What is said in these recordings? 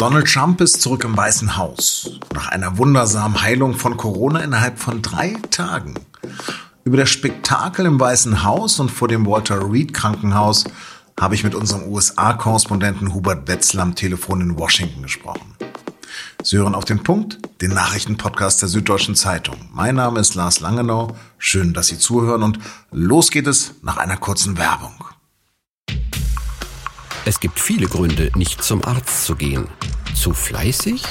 Donald Trump ist zurück im Weißen Haus. Nach einer wundersamen Heilung von Corona innerhalb von drei Tagen. Über das Spektakel im Weißen Haus und vor dem Walter Reed Krankenhaus habe ich mit unserem USA-Korrespondenten Hubert Wetzel am Telefon in Washington gesprochen. Sie hören auf den Punkt, den Nachrichtenpodcast der Süddeutschen Zeitung. Mein Name ist Lars Langenau. Schön, dass Sie zuhören und los geht es nach einer kurzen Werbung. Es gibt viele Gründe, nicht zum Arzt zu gehen. Zu fleißig?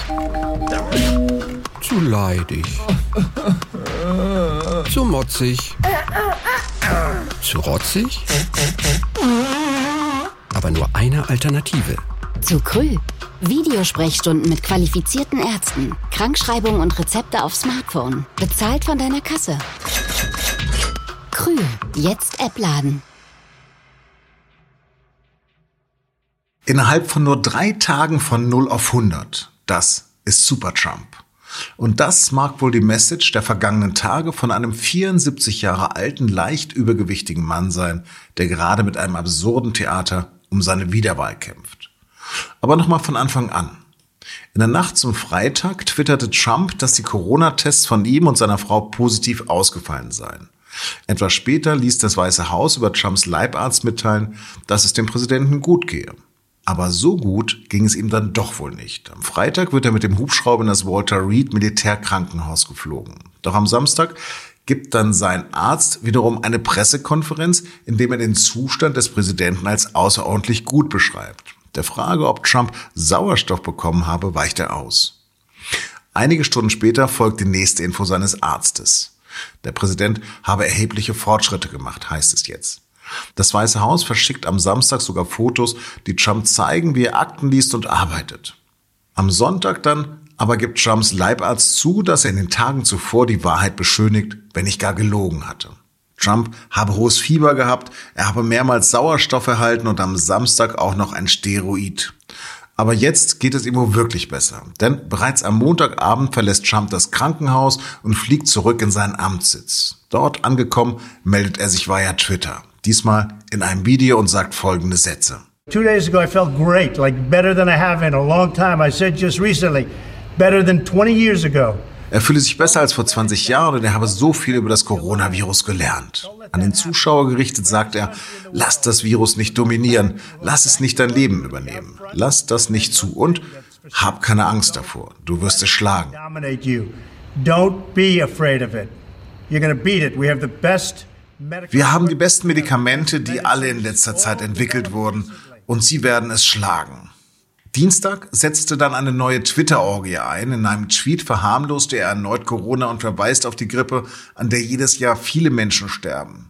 Zu leidig? Zu motzig? Zu rotzig? Aber nur eine Alternative. Zu Krü. Videosprechstunden mit qualifizierten Ärzten. Krankschreibung und Rezepte auf Smartphone. Bezahlt von deiner Kasse. Krü. Jetzt App laden. Innerhalb von nur drei Tagen von 0 auf 100. Das ist Super Trump. Und das mag wohl die Message der vergangenen Tage von einem 74 Jahre alten, leicht übergewichtigen Mann sein, der gerade mit einem absurden Theater um seine Wiederwahl kämpft. Aber nochmal von Anfang an. In der Nacht zum Freitag twitterte Trump, dass die Corona-Tests von ihm und seiner Frau positiv ausgefallen seien. Etwas später ließ das Weiße Haus über Trumps Leibarzt mitteilen, dass es dem Präsidenten gut gehe. Aber so gut ging es ihm dann doch wohl nicht. Am Freitag wird er mit dem Hubschrauber in das Walter Reed Militärkrankenhaus geflogen. Doch am Samstag gibt dann sein Arzt wiederum eine Pressekonferenz, in dem er den Zustand des Präsidenten als außerordentlich gut beschreibt. Der Frage, ob Trump Sauerstoff bekommen habe, weicht er aus. Einige Stunden später folgt die nächste Info seines Arztes. Der Präsident habe erhebliche Fortschritte gemacht, heißt es jetzt. Das Weiße Haus verschickt am Samstag sogar Fotos, die Trump zeigen, wie er Akten liest und arbeitet. Am Sonntag dann aber gibt Trumps Leibarzt zu, dass er in den Tagen zuvor die Wahrheit beschönigt, wenn nicht gar gelogen hatte. Trump habe hohes Fieber gehabt, er habe mehrmals Sauerstoff erhalten und am Samstag auch noch ein Steroid. Aber jetzt geht es ihm wohl wirklich besser. Denn bereits am Montagabend verlässt Trump das Krankenhaus und fliegt zurück in seinen Amtssitz. Dort angekommen meldet er sich via Twitter diesmal in einem Video und sagt folgende Sätze. Two days ago I felt great, like better than I have in a long time. I said just recently, better than 20 years ago. Er fühle sich besser als vor 20 Jahren und er habe so viel über das Coronavirus gelernt. An den Zuschauer gerichtet sagt er, lass das Virus nicht dominieren, lass es nicht dein Leben übernehmen, lass das nicht zu und hab keine Angst davor, du wirst es schlagen. Don't be afraid of it. You're gonna beat it. We have the best wir haben die besten Medikamente, die alle in letzter Zeit entwickelt wurden, und sie werden es schlagen. Dienstag setzte dann eine neue Twitter-Orgie ein. In einem Tweet verharmloste er erneut Corona und verweist auf die Grippe, an der jedes Jahr viele Menschen sterben.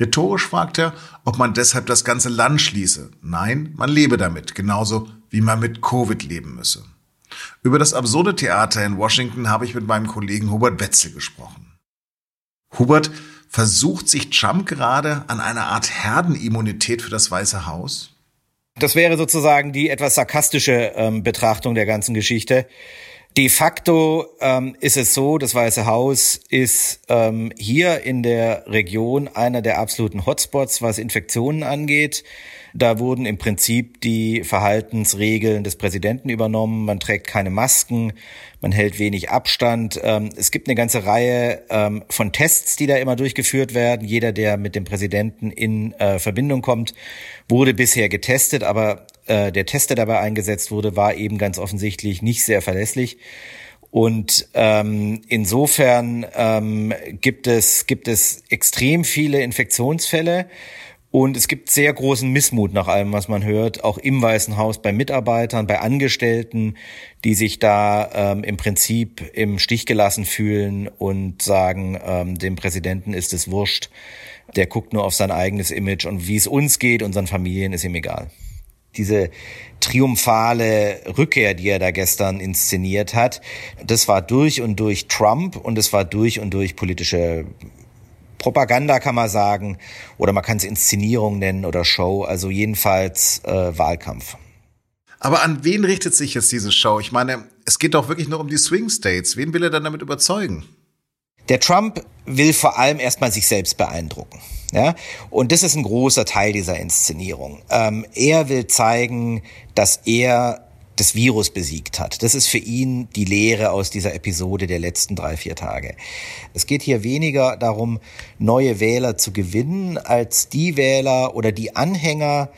Rhetorisch fragt er, ob man deshalb das ganze Land schließe. Nein, man lebe damit, genauso wie man mit Covid leben müsse. Über das absurde Theater in Washington habe ich mit meinem Kollegen Hubert Wetzel gesprochen. Hubert, Versucht sich Trump gerade an einer Art Herdenimmunität für das Weiße Haus? Das wäre sozusagen die etwas sarkastische ähm, Betrachtung der ganzen Geschichte. De facto ähm, ist es so, das Weiße Haus ist ähm, hier in der Region einer der absoluten Hotspots, was Infektionen angeht. Da wurden im Prinzip die Verhaltensregeln des Präsidenten übernommen. Man trägt keine Masken, man hält wenig Abstand. Ähm, es gibt eine ganze Reihe ähm, von Tests, die da immer durchgeführt werden. Jeder, der mit dem Präsidenten in äh, Verbindung kommt, wurde bisher getestet, aber äh, der Test, der dabei eingesetzt wurde, war eben ganz offensichtlich nicht sehr verlässlich. Und ähm, insofern ähm, gibt es gibt es extrem viele Infektionsfälle. Und es gibt sehr großen Missmut nach allem, was man hört, auch im Weißen Haus bei Mitarbeitern, bei Angestellten, die sich da ähm, im Prinzip im Stich gelassen fühlen und sagen, ähm, dem Präsidenten ist es wurscht, der guckt nur auf sein eigenes Image und wie es uns geht, unseren Familien ist ihm egal. Diese triumphale Rückkehr, die er da gestern inszeniert hat, das war durch und durch Trump und es war durch und durch politische Propaganda kann man sagen, oder man kann es Inszenierung nennen oder Show, also jedenfalls äh, Wahlkampf. Aber an wen richtet sich jetzt diese Show? Ich meine, es geht doch wirklich nur um die Swing States. Wen will er dann damit überzeugen? Der Trump will vor allem erstmal sich selbst beeindrucken. Ja? Und das ist ein großer Teil dieser Inszenierung. Ähm, er will zeigen, dass er das Virus besiegt hat. Das ist für ihn die Lehre aus dieser Episode der letzten drei, vier Tage. Es geht hier weniger darum, neue Wähler zu gewinnen, als die Wähler oder die Anhänger,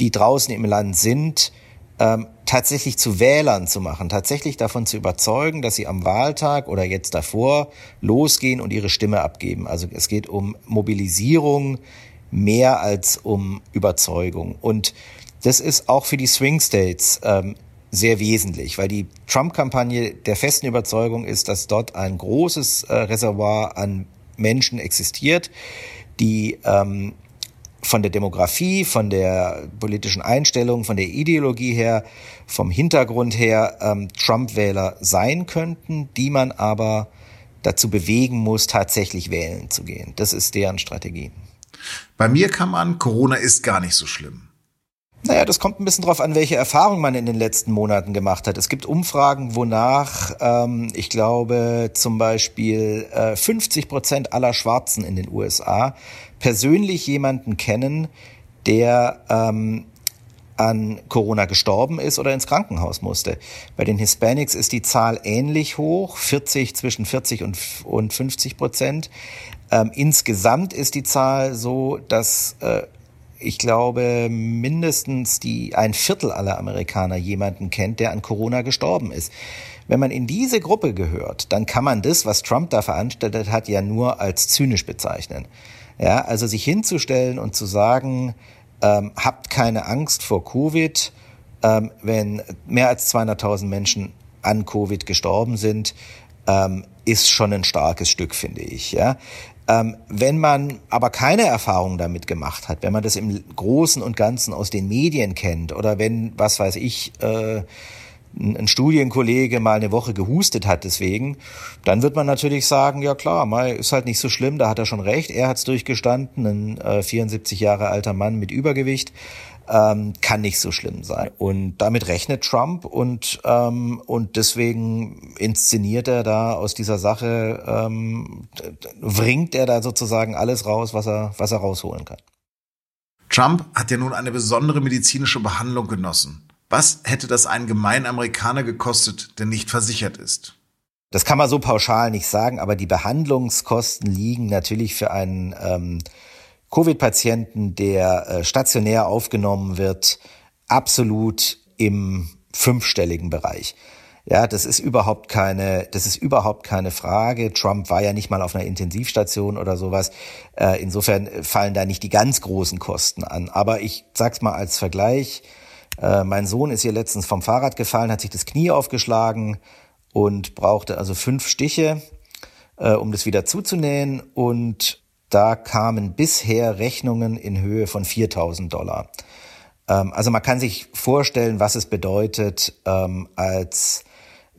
die draußen im Land sind, ähm, tatsächlich zu Wählern zu machen, tatsächlich davon zu überzeugen, dass sie am Wahltag oder jetzt davor losgehen und ihre Stimme abgeben. Also es geht um Mobilisierung mehr als um Überzeugung. Und das ist auch für die Swing States ähm, sehr wesentlich, weil die Trump-Kampagne der festen Überzeugung ist, dass dort ein großes äh, Reservoir an Menschen existiert, die ähm, von der Demografie, von der politischen Einstellung, von der Ideologie her, vom Hintergrund her ähm, Trump-Wähler sein könnten, die man aber dazu bewegen muss, tatsächlich wählen zu gehen. Das ist deren Strategie. Bei mir kam an, Corona ist gar nicht so schlimm. Naja, das kommt ein bisschen drauf an, welche Erfahrung man in den letzten Monaten gemacht hat. Es gibt Umfragen, wonach, ähm, ich glaube, zum Beispiel äh, 50 Prozent aller Schwarzen in den USA persönlich jemanden kennen, der ähm, an Corona gestorben ist oder ins Krankenhaus musste. Bei den Hispanics ist die Zahl ähnlich hoch, 40, zwischen 40 und, und 50 Prozent. Ähm, insgesamt ist die Zahl so, dass äh, ich glaube, mindestens die, ein Viertel aller Amerikaner jemanden kennt, der an Corona gestorben ist. Wenn man in diese Gruppe gehört, dann kann man das, was Trump da veranstaltet hat, ja nur als zynisch bezeichnen. Ja, also sich hinzustellen und zu sagen, ähm, habt keine Angst vor Covid, ähm, wenn mehr als 200.000 Menschen an Covid gestorben sind, ähm, ist schon ein starkes Stück, finde ich. Ja? Ähm, wenn man aber keine Erfahrung damit gemacht hat, wenn man das im Großen und Ganzen aus den Medien kennt oder wenn, was weiß ich, äh, ein Studienkollege mal eine Woche gehustet hat deswegen, dann wird man natürlich sagen, ja klar, mal ist halt nicht so schlimm, da hat er schon recht, er hat's durchgestanden, ein äh, 74 Jahre alter Mann mit Übergewicht, ähm, kann nicht so schlimm sein. Und damit rechnet Trump und, ähm, und deswegen inszeniert er da aus dieser Sache, ähm, bringt er da sozusagen alles raus, was er, was er rausholen kann. Trump hat ja nun eine besondere medizinische Behandlung genossen. Was hätte das einen gemeinen Amerikaner gekostet, der nicht versichert ist? Das kann man so pauschal nicht sagen, aber die Behandlungskosten liegen natürlich für einen ähm, Covid-Patienten, der äh, stationär aufgenommen wird, absolut im fünfstelligen Bereich. Ja, das ist überhaupt keine, das ist überhaupt keine Frage. Trump war ja nicht mal auf einer Intensivstation oder sowas. Äh, insofern fallen da nicht die ganz großen Kosten an. Aber ich sag's mal als Vergleich. Äh, mein Sohn ist hier letztens vom Fahrrad gefallen, hat sich das Knie aufgeschlagen und brauchte also fünf Stiche, um das wieder zuzunähen und da kamen bisher Rechnungen in Höhe von 4000 Dollar. Ähm, also man kann sich vorstellen, was es bedeutet, ähm, als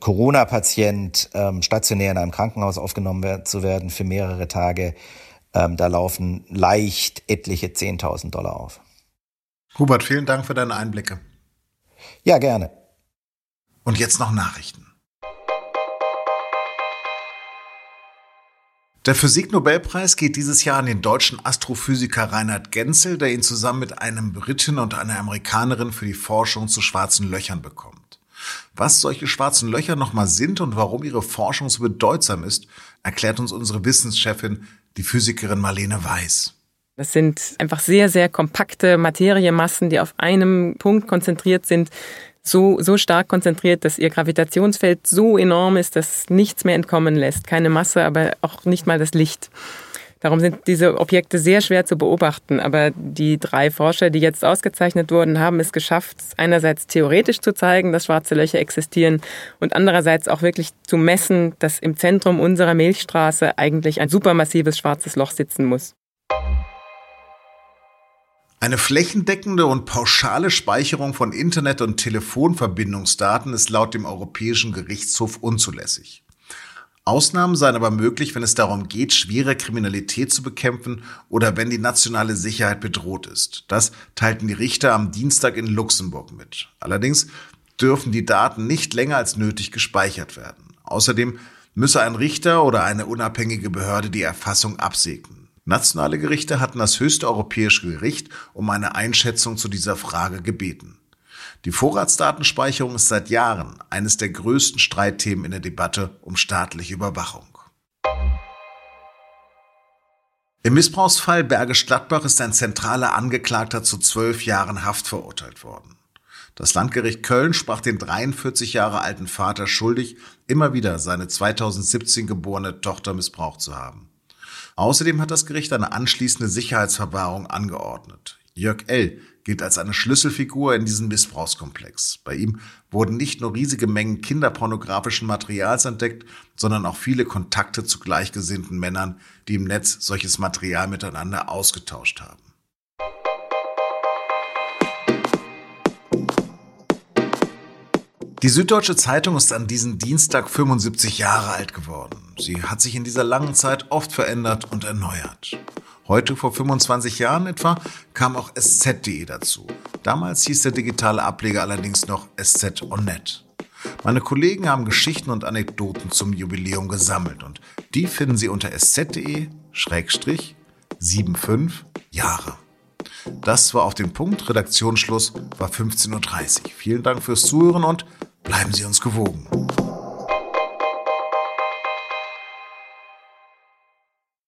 Corona-Patient ähm, stationär in einem Krankenhaus aufgenommen zu werden für mehrere Tage. da laufen leicht etliche 10.000 Dollar auf. Hubert, vielen Dank für deine Einblicke. Ja, gerne. Und jetzt noch Nachrichten. Der Physiknobelpreis geht dieses Jahr an den deutschen Astrophysiker Reinhard Genzel, der ihn zusammen mit einem Briten und einer Amerikanerin für die Forschung zu schwarzen Löchern bekommt. Was solche schwarzen Löcher nochmal sind und warum ihre Forschung so bedeutsam ist, erklärt uns unsere Wissenschefin, die Physikerin Marlene Weiß. Das sind einfach sehr, sehr kompakte Materiemassen, die auf einem Punkt konzentriert sind, so, so stark konzentriert, dass ihr Gravitationsfeld so enorm ist, dass nichts mehr entkommen lässt. Keine Masse, aber auch nicht mal das Licht. Darum sind diese Objekte sehr schwer zu beobachten. Aber die drei Forscher, die jetzt ausgezeichnet wurden, haben es geschafft, einerseits theoretisch zu zeigen, dass schwarze Löcher existieren und andererseits auch wirklich zu messen, dass im Zentrum unserer Milchstraße eigentlich ein supermassives schwarzes Loch sitzen muss. Eine flächendeckende und pauschale Speicherung von Internet- und Telefonverbindungsdaten ist laut dem Europäischen Gerichtshof unzulässig. Ausnahmen seien aber möglich, wenn es darum geht, schwere Kriminalität zu bekämpfen oder wenn die nationale Sicherheit bedroht ist. Das teilten die Richter am Dienstag in Luxemburg mit. Allerdings dürfen die Daten nicht länger als nötig gespeichert werden. Außerdem müsse ein Richter oder eine unabhängige Behörde die Erfassung absegnen. Nationale Gerichte hatten das höchste europäische Gericht um eine Einschätzung zu dieser Frage gebeten. Die Vorratsdatenspeicherung ist seit Jahren eines der größten Streitthemen in der Debatte um staatliche Überwachung. Im Missbrauchsfall Bergisch Gladbach ist ein zentraler Angeklagter zu zwölf Jahren Haft verurteilt worden. Das Landgericht Köln sprach den 43 Jahre alten Vater schuldig, immer wieder seine 2017 geborene Tochter missbraucht zu haben. Außerdem hat das Gericht eine anschließende Sicherheitsverwahrung angeordnet. Jörg L. gilt als eine Schlüsselfigur in diesem Missbrauchskomplex. Bei ihm wurden nicht nur riesige Mengen kinderpornografischen Materials entdeckt, sondern auch viele Kontakte zu gleichgesinnten Männern, die im Netz solches Material miteinander ausgetauscht haben. Die Süddeutsche Zeitung ist an diesem Dienstag 75 Jahre alt geworden. Sie hat sich in dieser langen Zeit oft verändert und erneuert. Heute vor 25 Jahren etwa kam auch sz.de dazu. Damals hieß der digitale Ableger allerdings noch SZ Onnet. Meine Kollegen haben Geschichten und Anekdoten zum Jubiläum gesammelt und die finden Sie unter sz.de-75 Jahre. Das war auf den Punkt. Redaktionsschluss war 15.30 Uhr. Vielen Dank fürs Zuhören und bleiben Sie uns gewogen.